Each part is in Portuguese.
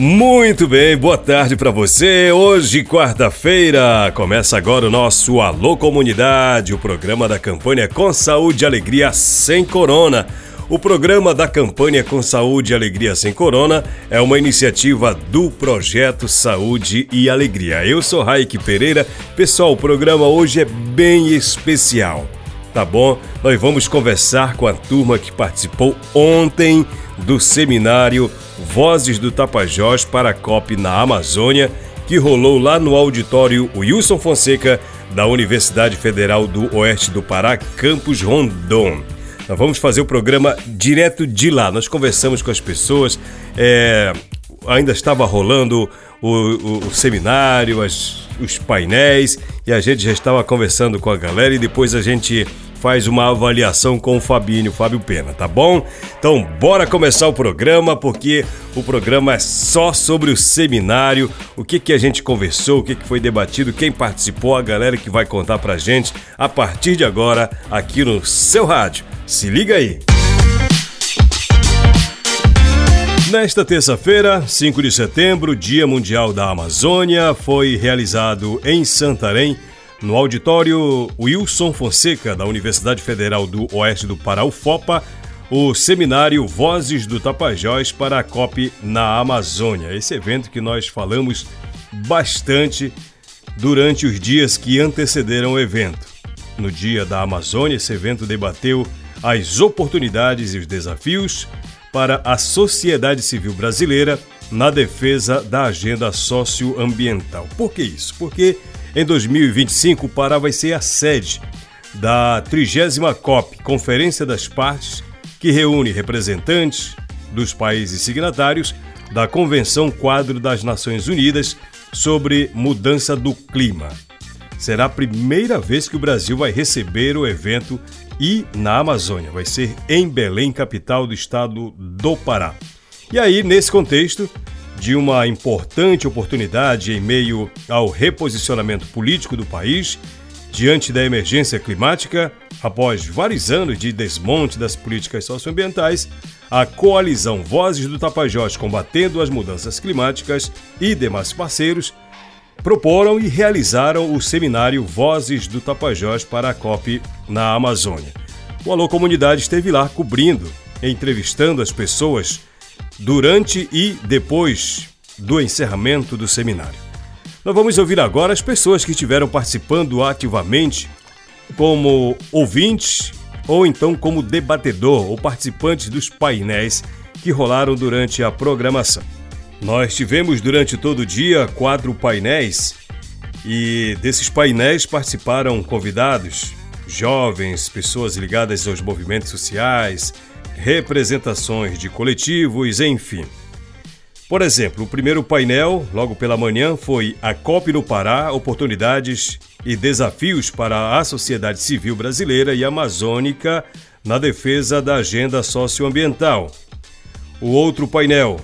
Muito bem, boa tarde para você. Hoje, quarta-feira, começa agora o nosso Alô Comunidade, o programa da campanha Com Saúde e Alegria Sem Corona. O programa da campanha Com Saúde e Alegria Sem Corona é uma iniciativa do Projeto Saúde e Alegria. Eu sou Raik Pereira. Pessoal, o programa hoje é bem especial, tá bom? Nós vamos conversar com a turma que participou ontem do seminário Vozes do Tapajós para a COP na Amazônia, que rolou lá no auditório Wilson Fonseca, da Universidade Federal do Oeste do Pará, Campus Rondon. Nós vamos fazer o programa direto de lá. Nós conversamos com as pessoas, é, ainda estava rolando o, o, o seminário, as, os painéis, e a gente já estava conversando com a galera e depois a gente faz uma avaliação com o Fabinho, Fábio Pena, tá bom? Então, bora começar o programa, porque o programa é só sobre o seminário, o que, que a gente conversou, o que, que foi debatido, quem participou, a galera que vai contar pra gente a partir de agora aqui no seu rádio. Se liga aí! Nesta terça-feira, 5 de setembro, Dia Mundial da Amazônia, foi realizado em Santarém no auditório Wilson Fonseca, da Universidade Federal do Oeste do Pará, UFOPA, o seminário Vozes do Tapajós para a COP na Amazônia. Esse evento que nós falamos bastante durante os dias que antecederam o evento. No Dia da Amazônia, esse evento debateu as oportunidades e os desafios para a sociedade civil brasileira na defesa da agenda socioambiental. Por que isso? Porque em 2025, o Pará vai ser a sede da 30 COP, Conferência das Partes, que reúne representantes dos países signatários da Convenção Quadro das Nações Unidas sobre Mudança do Clima. Será a primeira vez que o Brasil vai receber o evento e na Amazônia. Vai ser em Belém, capital do estado do Pará. E aí, nesse contexto, de uma importante oportunidade em meio ao reposicionamento político do país, diante da emergência climática, após vários anos de desmonte das políticas socioambientais, a coalizão Vozes do Tapajós combatendo as mudanças climáticas e demais parceiros proporam e realizaram o seminário Vozes do Tapajós para a COP na Amazônia. O Alô Comunidade esteve lá cobrindo, entrevistando as pessoas durante e depois do encerramento do seminário. Nós vamos ouvir agora as pessoas que estiveram participando ativamente como ouvintes ou então como debatedor ou participantes dos painéis que rolaram durante a programação. Nós tivemos durante todo o dia quatro painéis e desses painéis participaram convidados, jovens, pessoas ligadas aos movimentos sociais, representações de coletivos, enfim. Por exemplo, o primeiro painel, logo pela manhã, foi A COP no Pará: Oportunidades e Desafios para a Sociedade Civil Brasileira e Amazônica na Defesa da Agenda Socioambiental. O outro painel,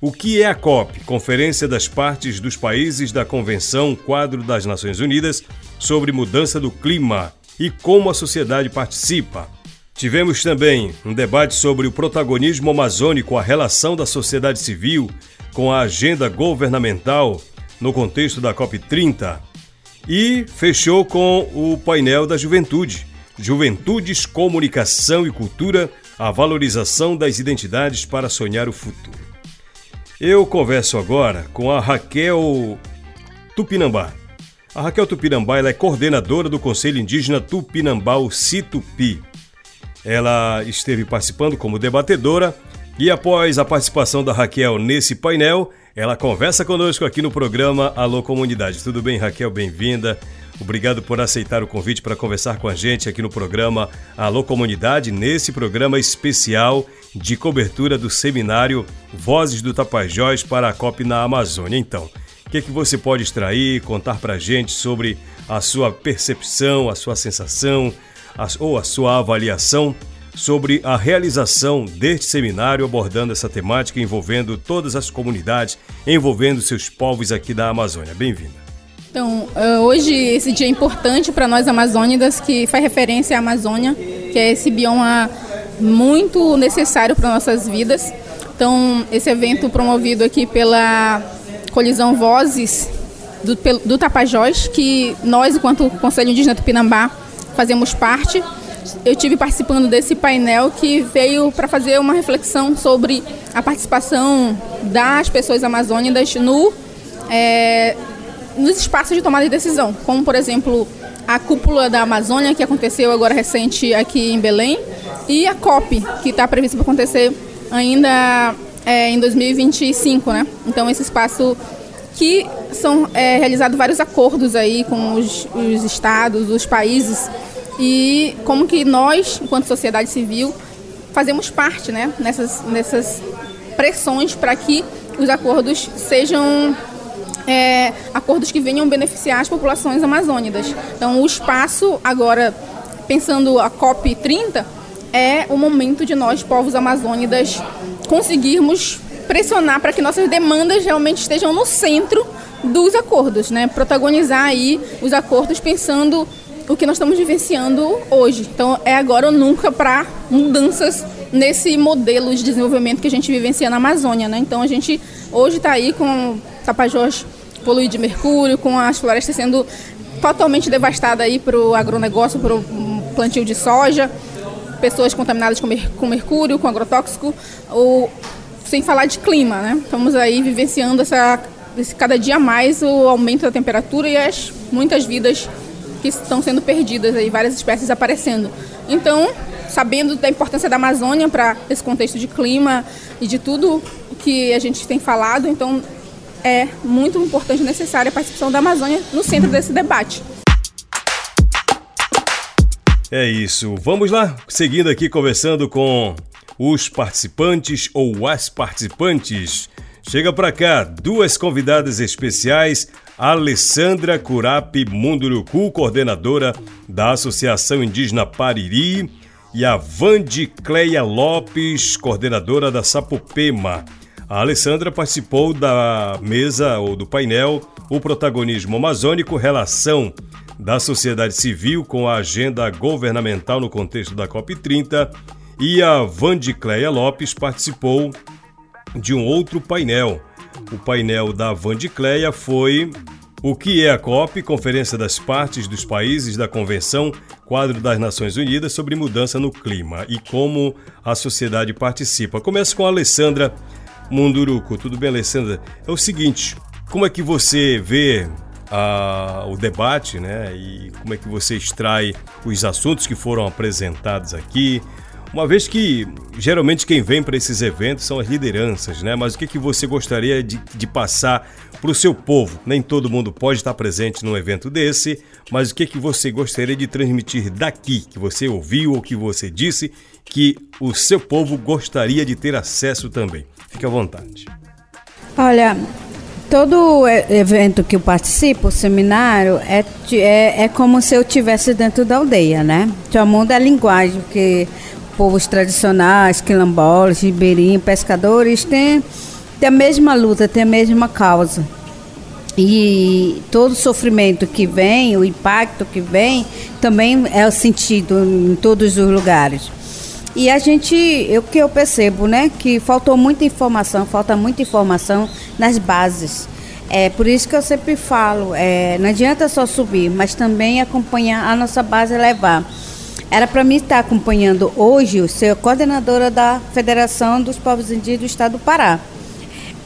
O que é a COP? Conferência das Partes dos Países da Convenção Quadro das Nações Unidas sobre Mudança do Clima e como a sociedade participa. Tivemos também um debate sobre o protagonismo amazônico, a relação da sociedade civil com a agenda governamental no contexto da COP30 e fechou com o painel da juventude. Juventudes, Comunicação e Cultura, a valorização das identidades para sonhar o futuro. Eu converso agora com a Raquel Tupinambá. A Raquel Tupinambá é coordenadora do Conselho Indígena Tupinambá, o CITUPI. Ela esteve participando como debatedora E após a participação da Raquel nesse painel, ela conversa conosco aqui no programa Alô Comunidade. Tudo bem, Raquel? Bem-vinda. Obrigado por aceitar o convite para conversar com a gente aqui no programa Alô Comunidade, nesse programa especial de cobertura do seminário Vozes do Tapajós para a COP na Amazônia. Então, o que, é que você pode extrair, contar para a gente sobre a sua percepção, a sua sensação ou a sua avaliação sobre a realização deste seminário abordando essa temática envolvendo todas as comunidades, envolvendo seus povos aqui da Amazônia. Bem-vinda. Então, eh, hoje esse dia é importante para nós amazônidas, que faz referência à Amazônia, que é esse bioma muito necessário para nossas vidas. Então, esse evento promovido aqui pela Colisão Vozes do, do Tapajós, que nós, enquanto Conselho Indígena Tupinambá, fazemos parte. Eu tive participando desse painel que veio para fazer uma reflexão sobre a participação das pessoas amazônicas no é, nos espaços de tomada de decisão, como por exemplo a cúpula da Amazônia que aconteceu agora recente aqui em Belém e a COP que está prevista para acontecer ainda é, em 2025, né? Então esse espaço que são é, realizados vários acordos aí com os, os estados, os países e como que nós, enquanto sociedade civil, fazemos parte, né? Nessas, nessas pressões para que os acordos sejam é, acordos que venham beneficiar as populações amazônicas. Então, o espaço, agora, pensando a COP 30, é o momento de nós, povos amazônicos, conseguirmos pressionar para que nossas demandas realmente estejam no centro dos acordos, né? Protagonizar aí os acordos pensando o que nós estamos vivenciando hoje. Então, é agora ou nunca para mudanças nesse modelo de desenvolvimento que a gente vivencia na Amazônia, né? Então, a gente hoje está aí com Tapajós poluído de mercúrio, com as florestas sendo totalmente devastadas aí para o agronegócio, para o plantio de soja, pessoas contaminadas com, mer com mercúrio, com agrotóxico, ou, sem falar de clima, né? Estamos aí vivenciando essa, esse, cada dia mais o aumento da temperatura e as muitas vidas que estão sendo perdidas aí, várias espécies aparecendo. Então, sabendo da importância da Amazônia para esse contexto de clima e de tudo que a gente tem falado, então é muito importante e necessária a participação da Amazônia no centro desse debate. É isso. Vamos lá, seguindo aqui conversando com os participantes ou as participantes. Chega para cá duas convidadas especiais, Alessandra Curapi Munduruku, coordenadora da Associação Indígena Pariri, e a Vande Cleia Lopes, coordenadora da Sapopema. A Alessandra participou da mesa ou do painel O Protagonismo Amazônico Relação da Sociedade Civil com a Agenda Governamental no contexto da COP30 e a Vandicleia Lopes participou de um outro painel. O painel da Vandicleia foi o que é a COP, Conferência das Partes dos Países da Convenção Quadro das Nações Unidas sobre Mudança no Clima e como a sociedade participa. Começa com a Alessandra Munduruco. Tudo bem, Alessandra? É o seguinte, como é que você vê ah, o debate, né? E como é que você extrai os assuntos que foram apresentados aqui? Uma vez que geralmente quem vem para esses eventos são as lideranças, né? Mas o que, que você gostaria de, de passar para o seu povo? Nem todo mundo pode estar presente num evento desse, mas o que, que você gostaria de transmitir daqui, que você ouviu ou que você disse que o seu povo gostaria de ter acesso também? Fique à vontade. Olha, todo evento que eu participo, seminário, é, é, é como se eu estivesse dentro da aldeia, né? Então, mundo é a linguagem, porque povos tradicionais, quilombolas, ribeirinhos, pescadores, têm, têm a mesma luta, têm a mesma causa. E todo o sofrimento que vem, o impacto que vem, também é sentido em todos os lugares. E a gente, o que eu percebo, né, que faltou muita informação, falta muita informação nas bases. É por isso que eu sempre falo, é, não adianta só subir, mas também acompanhar a nossa base levar. Era para mim estar acompanhando hoje, ser coordenadora da Federação dos Povos Indígenas do Estado do Pará.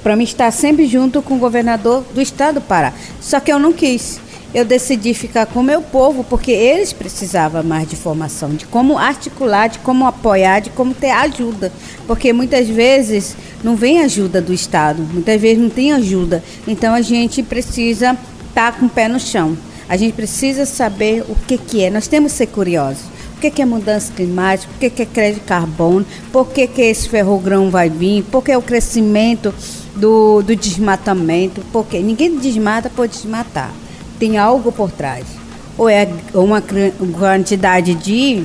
Para mim estar sempre junto com o governador do Estado do Pará. Só que eu não quis. eu decidi ficar com o meu povo, porque eles precisavam mais de formação, de como articular, de como apoiar, de como ter ajuda. Porque muitas vezes não vem ajuda do Estado, muitas vezes não tem ajuda. Então a gente precisa estar tá com o pé no chão. A gente precisa saber o que, que é. Nós temos que ser curiosos. O que, que é mudança climática? O que, que é crédito de carbono? Por que, que esse ferrogrão vai vir? Por que é o crescimento do, do desmatamento? Porque ninguém desmata por desmatar. Tem algo por trás. Ou é uma quantidade de,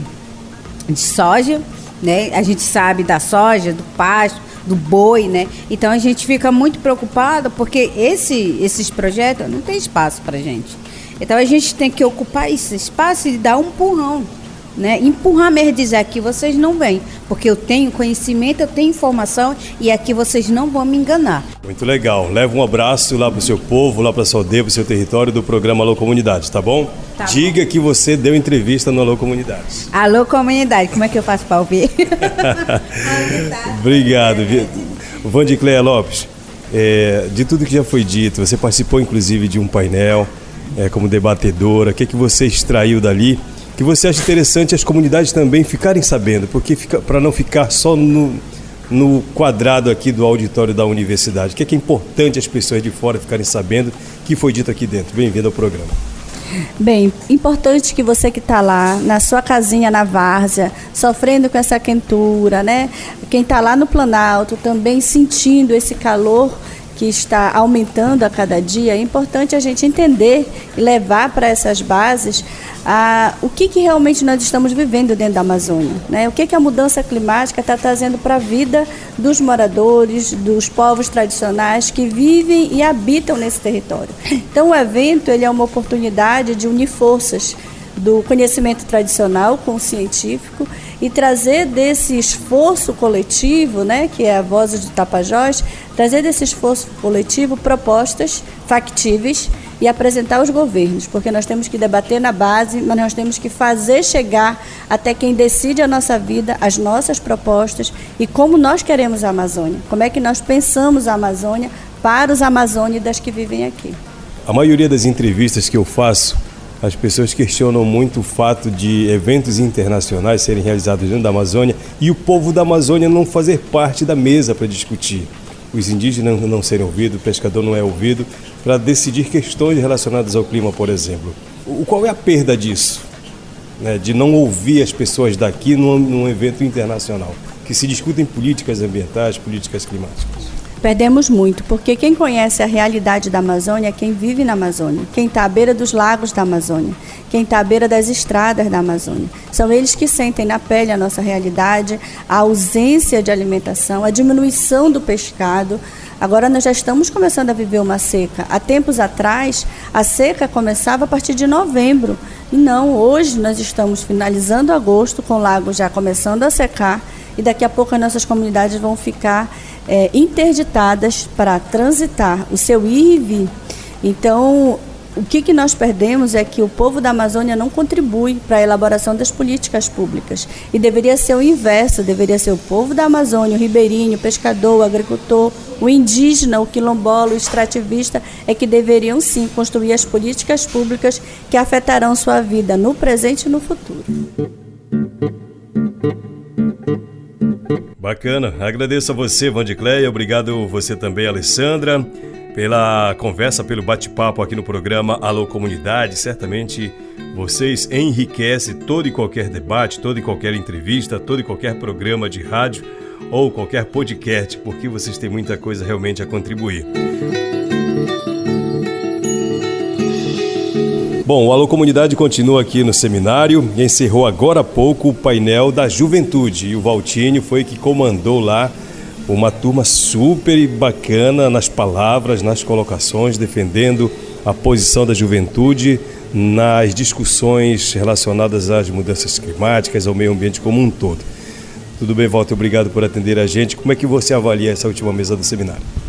de soja, né? A gente sabe da soja, do pasto, do boi, né? Então a gente fica muito preocupado porque esse, esses projetos não tem espaço para gente. Então a gente tem que ocupar esse espaço e dar um empurrão. Né? Empurrar mesmo dizer aqui vocês não vêm, porque eu tenho conhecimento, eu tenho informação e aqui vocês não vão me enganar. Muito legal. Leva um abraço lá para o seu povo, lá para sua aldeia, para o seu território do programa Alô Comunidade, tá bom? Tá Diga bom. que você deu entrevista no Alô Comunidade. Alô Comunidade, como é que eu faço para ouvir? Obrigado. Vandicléia Lopes, é, de tudo que já foi dito, você participou inclusive de um painel é, como debatedora, o que, que você extraiu dali? Que você acha interessante as comunidades também ficarem sabendo, porque para não ficar só no, no quadrado aqui do auditório da universidade, o que é, que é importante as pessoas de fora ficarem sabendo que foi dito aqui dentro. Bem-vindo ao programa. Bem, importante que você que está lá na sua casinha na várzea, sofrendo com essa quentura, né? Quem está lá no Planalto também sentindo esse calor que está aumentando a cada dia, é importante a gente entender e levar para essas bases a, o que, que realmente nós estamos vivendo dentro da Amazônia. Né? O que, que a mudança climática está trazendo para a vida dos moradores, dos povos tradicionais que vivem e habitam nesse território. Então o evento ele é uma oportunidade de unir forças do conhecimento tradicional com o científico e trazer desse esforço coletivo, né, que é a voz de Tapajós, trazer desse esforço coletivo propostas factíveis e apresentar aos governos, porque nós temos que debater na base, mas nós temos que fazer chegar até quem decide a nossa vida, as nossas propostas e como nós queremos a Amazônia, como é que nós pensamos a Amazônia para os amazônidas que vivem aqui. A maioria das entrevistas que eu faço as pessoas questionam muito o fato de eventos internacionais serem realizados dentro da Amazônia e o povo da Amazônia não fazer parte da mesa para discutir. Os indígenas não serem ouvidos, o pescador não é ouvido para decidir questões relacionadas ao clima, por exemplo. O, qual é a perda disso? Né, de não ouvir as pessoas daqui num, num evento internacional, que se discutem políticas ambientais, políticas climáticas. Perdemos muito, porque quem conhece a realidade da Amazônia é quem vive na Amazônia, quem está à beira dos lagos da Amazônia, quem está à beira das estradas da Amazônia. São eles que sentem na pele a nossa realidade, a ausência de alimentação, a diminuição do pescado. Agora nós já estamos começando a viver uma seca. Há tempos atrás, a seca começava a partir de novembro. E não, hoje nós estamos finalizando agosto, com o lago já começando a secar, e daqui a pouco as nossas comunidades vão ficar é, interditadas para transitar o seu ir e vir. Então, o que, que nós perdemos é que o povo da Amazônia não contribui para a elaboração das políticas públicas. E deveria ser o inverso, deveria ser o povo da Amazônia, o ribeirinho, o pescador, o agricultor, o indígena, o quilombola, o extrativista, é que deveriam sim construir as políticas públicas que afetarão sua vida no presente e no futuro. Bacana. Agradeço a você, Vandicleia. Obrigado você também, Alessandra, pela conversa, pelo bate-papo aqui no programa Alô Comunidade. Certamente vocês enriquecem todo e qualquer debate, toda e qualquer entrevista, todo e qualquer programa de rádio ou qualquer podcast, porque vocês têm muita coisa realmente a contribuir. Bom, o Alô Comunidade continua aqui no seminário e encerrou agora há pouco o painel da juventude. E o Valtinho foi que comandou lá uma turma super bacana nas palavras, nas colocações, defendendo a posição da juventude nas discussões relacionadas às mudanças climáticas, ao meio ambiente como um todo. Tudo bem, Walter? Obrigado por atender a gente. Como é que você avalia essa última mesa do seminário?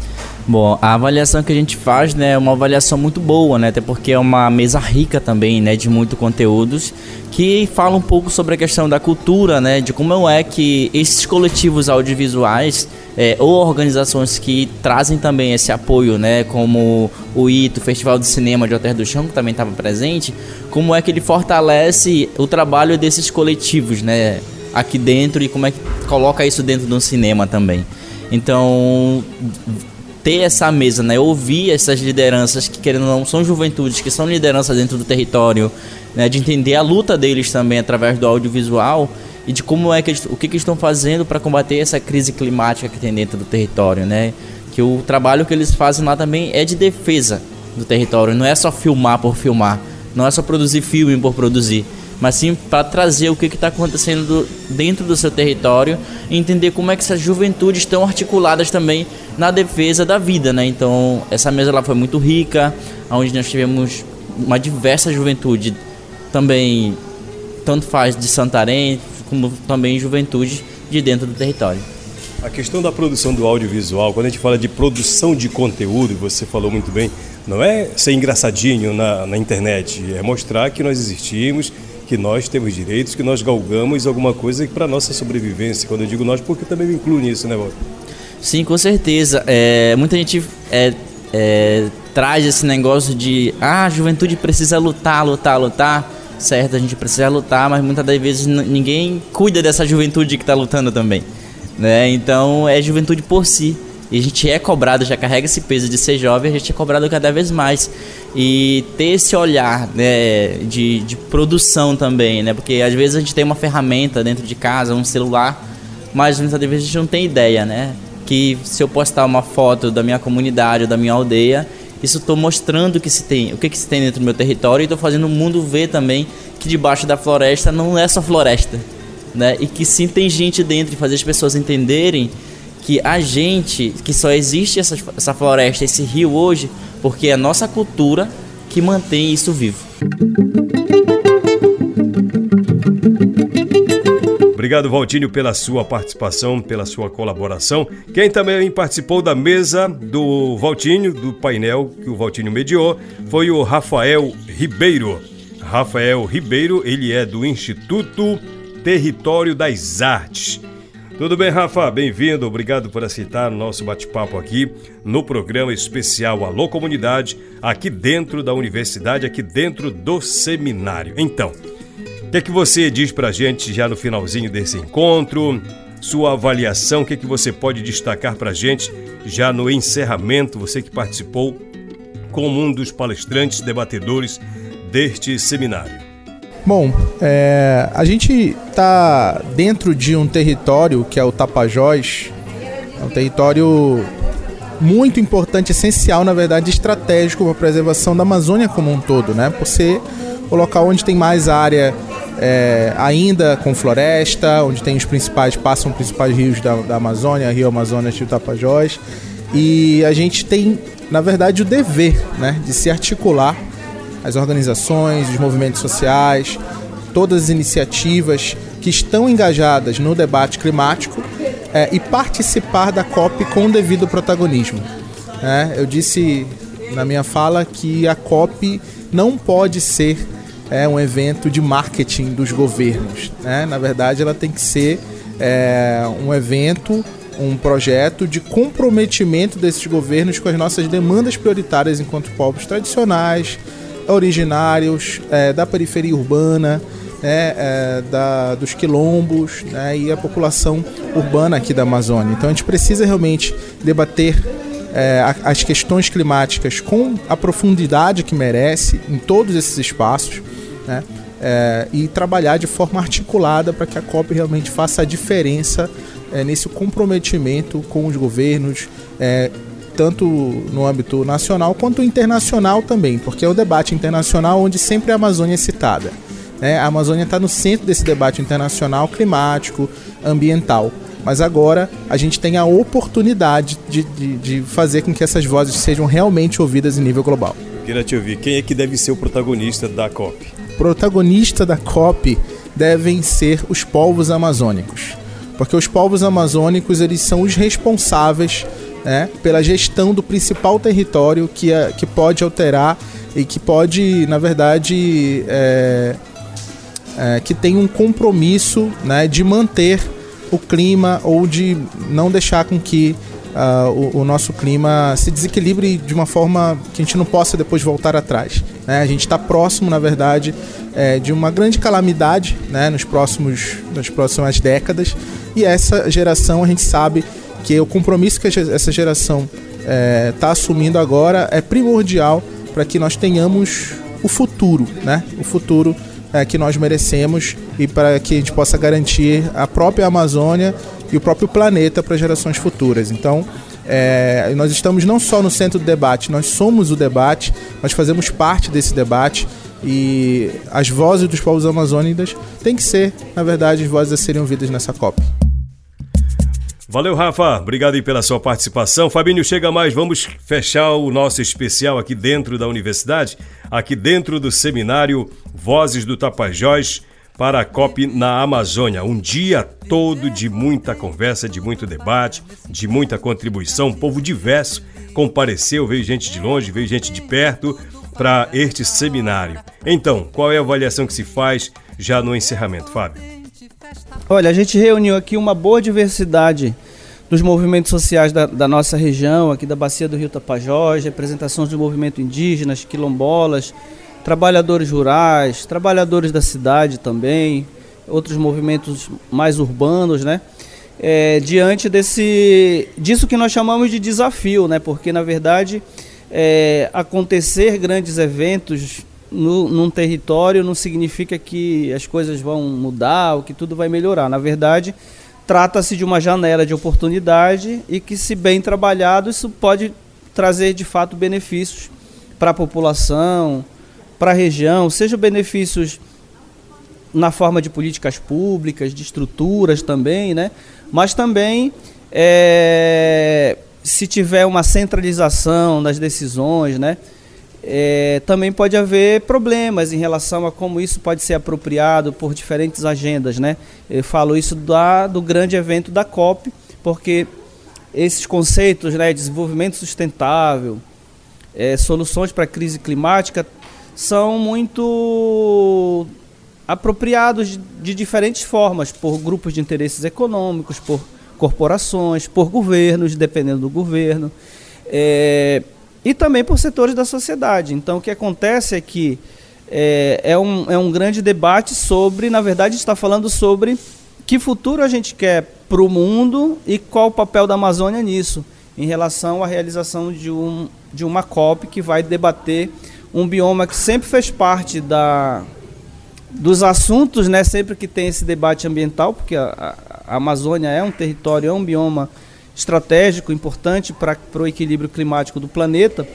Bom, a avaliação que a gente faz né, é uma avaliação muito boa, né, até porque é uma mesa rica também né, de muitos conteúdos que fala um pouco sobre a questão da cultura, né, de como é que esses coletivos audiovisuais é, ou organizações que trazem também esse apoio, né, como o ITO, Festival de Cinema de Alter do Chão, que também estava presente, como é que ele fortalece o trabalho desses coletivos, né, aqui dentro e como é que coloca isso dentro do cinema também. Então, ter essa mesa, né? Ouvir essas lideranças que querendo ou não são juventudes, que são lideranças dentro do território, né? De entender a luta deles também através do audiovisual e de como é que eles, o que, que estão fazendo para combater essa crise climática que tem dentro do território, né? Que o trabalho que eles fazem lá também é de defesa do território, não é só filmar por filmar, não é só produzir filme por produzir mas sim para trazer o que está acontecendo do, dentro do seu território e entender como é que essas juventudes estão articuladas também na defesa da vida, né? Então essa mesa lá foi muito rica, onde nós tivemos uma diversa juventude também tanto faz de Santarém como também juventude de dentro do território. A questão da produção do audiovisual, quando a gente fala de produção de conteúdo, você falou muito bem, não é ser engraçadinho na, na internet, é mostrar que nós existimos, que nós temos direitos, que nós galgamos alguma coisa para nossa sobrevivência. Quando eu digo nós, porque também me incluo nisso, né, Walter? Sim, com certeza. É, muita gente é, é, traz esse negócio de ah, a juventude precisa lutar, lutar, lutar. Certo, a gente precisa lutar, mas muitas das vezes ninguém cuida dessa juventude que está lutando também. Né? Então é juventude por si. E a gente é cobrado, já carrega esse peso de ser jovem, a gente é cobrado cada vez mais. E ter esse olhar né, de, de produção também, né? Porque às vezes a gente tem uma ferramenta dentro de casa, um celular, mas muitas vezes a gente não tem ideia, né? Que se eu postar uma foto da minha comunidade da minha aldeia, isso estou mostrando que se tem, o que, que se tem dentro do meu território e estou fazendo o mundo ver também que debaixo da floresta não é só floresta, né? E que sim tem gente dentro e fazer as pessoas entenderem que a gente, que só existe essa, essa floresta, esse rio hoje, porque é a nossa cultura que mantém isso vivo. Obrigado, Valtinho, pela sua participação, pela sua colaboração. Quem também participou da mesa do Valtinho, do painel que o Valtinho mediou, foi o Rafael Ribeiro. Rafael Ribeiro, ele é do Instituto Território das Artes. Tudo bem, Rafa? Bem-vindo. Obrigado por aceitar o nosso bate-papo aqui no programa especial Alô Comunidade, aqui dentro da universidade, aqui dentro do seminário. Então, o que é que você diz pra gente já no finalzinho desse encontro? Sua avaliação, o que é que você pode destacar pra gente já no encerramento, você que participou como um dos palestrantes, debatedores deste seminário? Bom, é, a gente está dentro de um território que é o Tapajós, é um território muito importante, essencial, na verdade, estratégico para a preservação da Amazônia como um todo, né? Por ser o local onde tem mais área é, ainda com floresta, onde tem os principais, passam os principais rios da, da Amazônia, Rio Amazonas e o Tapajós. E a gente tem, na verdade, o dever né, de se articular as organizações, os movimentos sociais, todas as iniciativas que estão engajadas no debate climático é, e participar da COP com o devido protagonismo. É, eu disse na minha fala que a COP não pode ser é, um evento de marketing dos governos. Né? Na verdade, ela tem que ser é, um evento, um projeto de comprometimento desses governos com as nossas demandas prioritárias enquanto povos tradicionais, originários é, da periferia urbana, né, é, da, dos quilombos né, e a população urbana aqui da Amazônia. Então a gente precisa realmente debater é, as questões climáticas com a profundidade que merece em todos esses espaços né, é, e trabalhar de forma articulada para que a COP realmente faça a diferença é, nesse comprometimento com os governos, é, tanto no âmbito nacional quanto internacional também, porque é o debate internacional onde sempre a Amazônia é citada. Né? A Amazônia está no centro desse debate internacional climático, ambiental. Mas agora a gente tem a oportunidade de, de, de fazer com que essas vozes sejam realmente ouvidas em nível global. Queria te ouvir, quem é que deve ser o protagonista da COP? Protagonista da COP devem ser os povos amazônicos. Porque os povos amazônicos eles são os responsáveis né, pela gestão do principal território que, é, que pode alterar e que pode, na verdade, é, é, que tem um compromisso né, de manter o clima ou de não deixar com que uh, o, o, nosso clima se desequilibre de uma forma que a gente não possa depois voltar atrás. Né? A gente está próximo, na verdade, é, de uma grande calamidade né, nos próximos, nas próximas décadas e essa geração a gente sabe que o compromisso que essa geração está é, tá assumindo agora é primordial para que nós tenhamos o futuro, né? O futuro é, que nós merecemos e para que a gente possa garantir a própria Amazônia e o próprio planeta para gerações futuras. Então, é, nós estamos não só no centro do debate, nós somos o debate, nós fazemos parte desse debate e as vozes dos povos amazônicos têm que ser, na verdade, as vozes a serem ouvidas nessa COP. Valeu, Rafa. Obrigado aí pela sua participação. Fabinho, chega mais. Vamos fechar o nosso especial aqui dentro da universidade, aqui dentro do seminário Vozes do Tapajós para a COP na Amazônia. Um dia todo de muita conversa, de muito debate, de muita contribuição. Um povo diverso compareceu, veio gente de longe, veio gente de perto para este seminário. Então, qual é a avaliação que se faz já no encerramento, Fábio? Olha, a gente reuniu aqui uma boa diversidade dos movimentos sociais da, da, nossa região, aqui da Bacia do Rio Tapajós, representações do movimento indígenas, quilombolas, trabalhadores rurais, trabalhadores da cidade também, outros movimentos mais urbanos, né? É, diante desse disso que nós chamamos de desafio, né? Porque na verdade é, acontecer grandes eventos no, num território não significa que as coisas vão mudar ou que tudo vai melhorar. Na verdade, trata-se de uma janela de oportunidade e que, se bem trabalhado, isso pode trazer de fato benefícios para a população, para a região, seja benefícios na forma de políticas públicas, de estruturas também, né? mas também é, se tiver uma centralização das decisões, né? É, também pode haver problemas em relação a como isso pode ser apropriado por diferentes agendas. Né? Eu falo isso da, do grande evento da COP, porque esses conceitos, né, desenvolvimento sustentável, é, soluções para a crise climática, são muito apropriados de, de, diferentes formas, por grupos de interesses econômicos, por corporações, por governos, dependendo do governo. É, e também por setores da sociedade. Então, o que acontece é que é, é, um, é um grande debate sobre, na verdade, está falando sobre que futuro a gente quer para o mundo e qual o papel da Amazônia nisso, em relação à realização de, um, de uma COP que vai debater um bioma que sempre fez parte da, dos assuntos, né, sempre que tem esse debate ambiental, porque a, a Amazônia é um território, é um bioma estratégico, importante para o equilíbrio climático do planeta,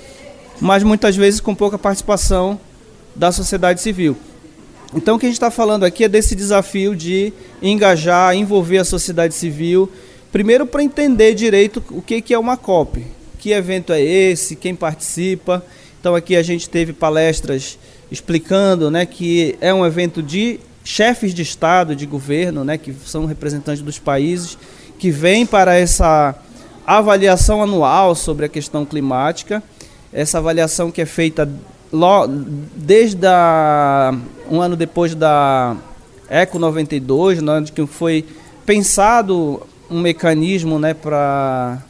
mas muitas vezes com pouca participação da sociedade civil. Então, o que a gente está falando aqui é desse desafio de engajar, envolver a sociedade civil, primeiro para entender direito o que, que é uma COP, que evento é esse, quem participa. Então, aqui a gente teve palestras explicando né, que é um evento de chefes de Estado, de governo, né, que são representantes dos países, que vem para essa avaliação anual sobre a questão climática, essa avaliação que é feita desde a, um ano depois da Eco 92, né, que foi pensado um mecanismo né, para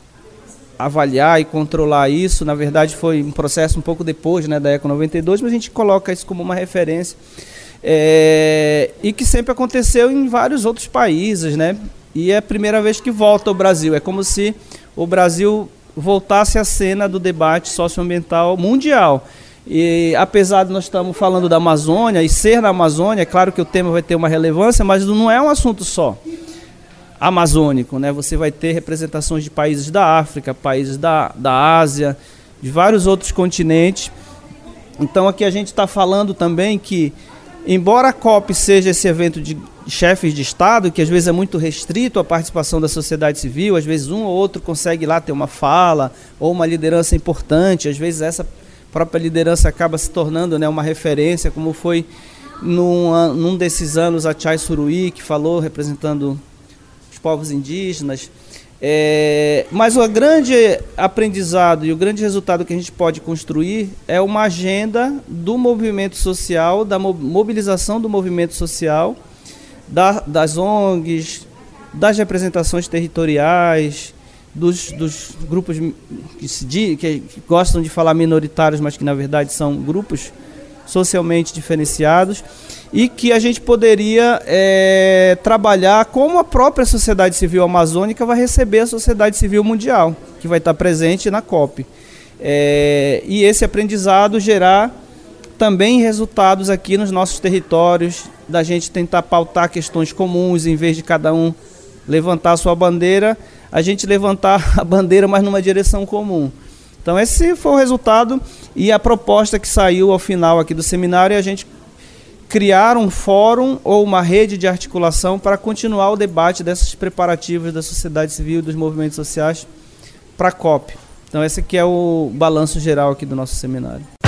avaliar e controlar isso. Na verdade, foi um processo um pouco depois né, da Eco 92, mas a gente coloca isso como uma referência. É, e que sempre aconteceu em vários outros países, né? E é a primeira vez que volta ao Brasil. É como se o Brasil voltasse à cena do debate socioambiental mundial. E apesar de nós estamos falando da Amazônia e ser na Amazônia, é claro que o tema vai ter uma relevância, mas não é um assunto só amazônico, né? Você vai ter representações de países da África, países da, da Ásia, de vários outros continentes. Então aqui a gente está falando também que, embora a COP seja esse evento de chefes de Estado, que às vezes é muito restrito à participação da sociedade civil, às vezes um ou outro consegue lá ter uma fala ou uma liderança importante, às vezes essa própria liderança acaba se tornando né, uma referência, como foi num, num desses anos a Chai Suruí, que falou representando os povos indígenas. É, mas o grande aprendizado e o grande resultado que a gente pode construir é uma agenda do movimento social, da mobilização do movimento social, da, das ONGs, das representações territoriais, dos, dos grupos que, se, que, gostam de falar minoritários, mas que na verdade são grupos socialmente diferenciados e que a gente poderia é, trabalhar como a própria sociedade civil amazônica vai receber a sociedade civil mundial, que vai estar presente na COP. É, e esse aprendizado gerar também resultados aqui nos nossos territórios, da gente tentar pautar questões comuns, em vez de cada um levantar a sua bandeira, a gente levantar a bandeira, mas numa direção comum. Então esse foi o resultado e a proposta que saiu ao final aqui do seminário é a gente criar um fórum ou uma rede de articulação para continuar o debate desses preparativos da sociedade civil dos movimentos sociais para a COP. Então esse aqui é o balanço geral aqui do nosso seminário.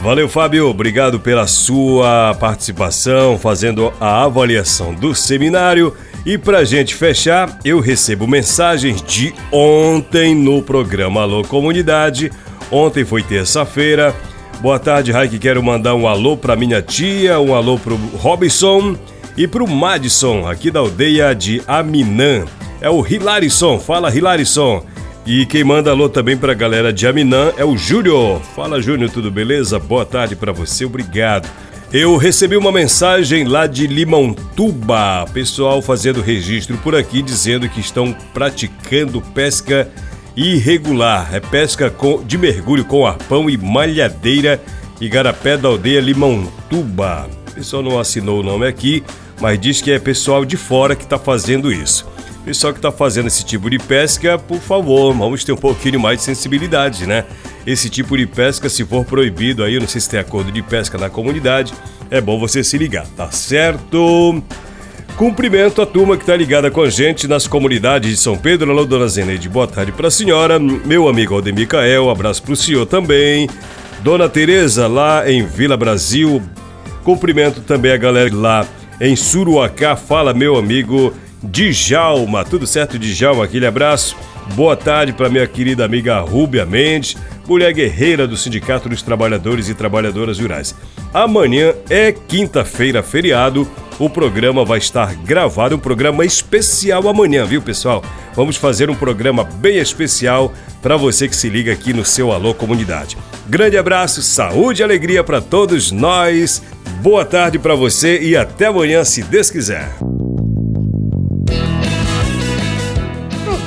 Valeu, Fábio. Obrigado pela sua participação, fazendo a avaliação do seminário. E para gente fechar, eu recebo mensagens de ontem no programa Alô Comunidade. Ontem foi terça-feira Boa tarde, Raik. Quero mandar um alô pra minha tia, um alô pro Robson e pro Madison, aqui da aldeia de Aminã. É o Hilarison. Fala, Hilarison. E quem manda alô também pra galera de Aminã é o Júnior. Fala, Júnior, tudo beleza? Boa tarde para você, obrigado. Eu recebi uma mensagem lá de Limão-Tuba, pessoal fazendo registro por aqui dizendo que estão praticando pesca irregular. É pesca com, de mergulho com arpão e malhadeira Igarapé da aldeia Limão-Tuba. O pessoal não assinou o nome aqui, mas diz que é pessoal de fora que está fazendo isso. Pessoal que está fazendo esse tipo de pesca, por favor, vamos ter um pouquinho mais de sensibilidade, né? Esse tipo de pesca, se for proibido aí, eu não sei se tem acordo de pesca na comunidade, é bom você se ligar, tá certo? Cumprimento a turma que está ligada com a gente nas comunidades de São Pedro. Alô, dona Zeneide, boa tarde para a senhora. Meu amigo Aldemir Cael, abraço para o senhor também. Dona Tereza, lá em Vila Brasil. Cumprimento também a galera lá em Suruacá. Fala, meu amigo Djalma. Tudo certo, Djalma? Aquele abraço. Boa tarde para minha querida amiga Rúbia Mendes, mulher guerreira do Sindicato dos Trabalhadores e Trabalhadoras Rurais. Amanhã é quinta-feira, feriado o programa vai estar gravado, um programa especial amanhã, viu, pessoal? Vamos fazer um programa bem especial para você que se liga aqui no seu Alô Comunidade. Grande abraço, saúde e alegria para todos nós. Boa tarde para você e até amanhã, se Deus quiser.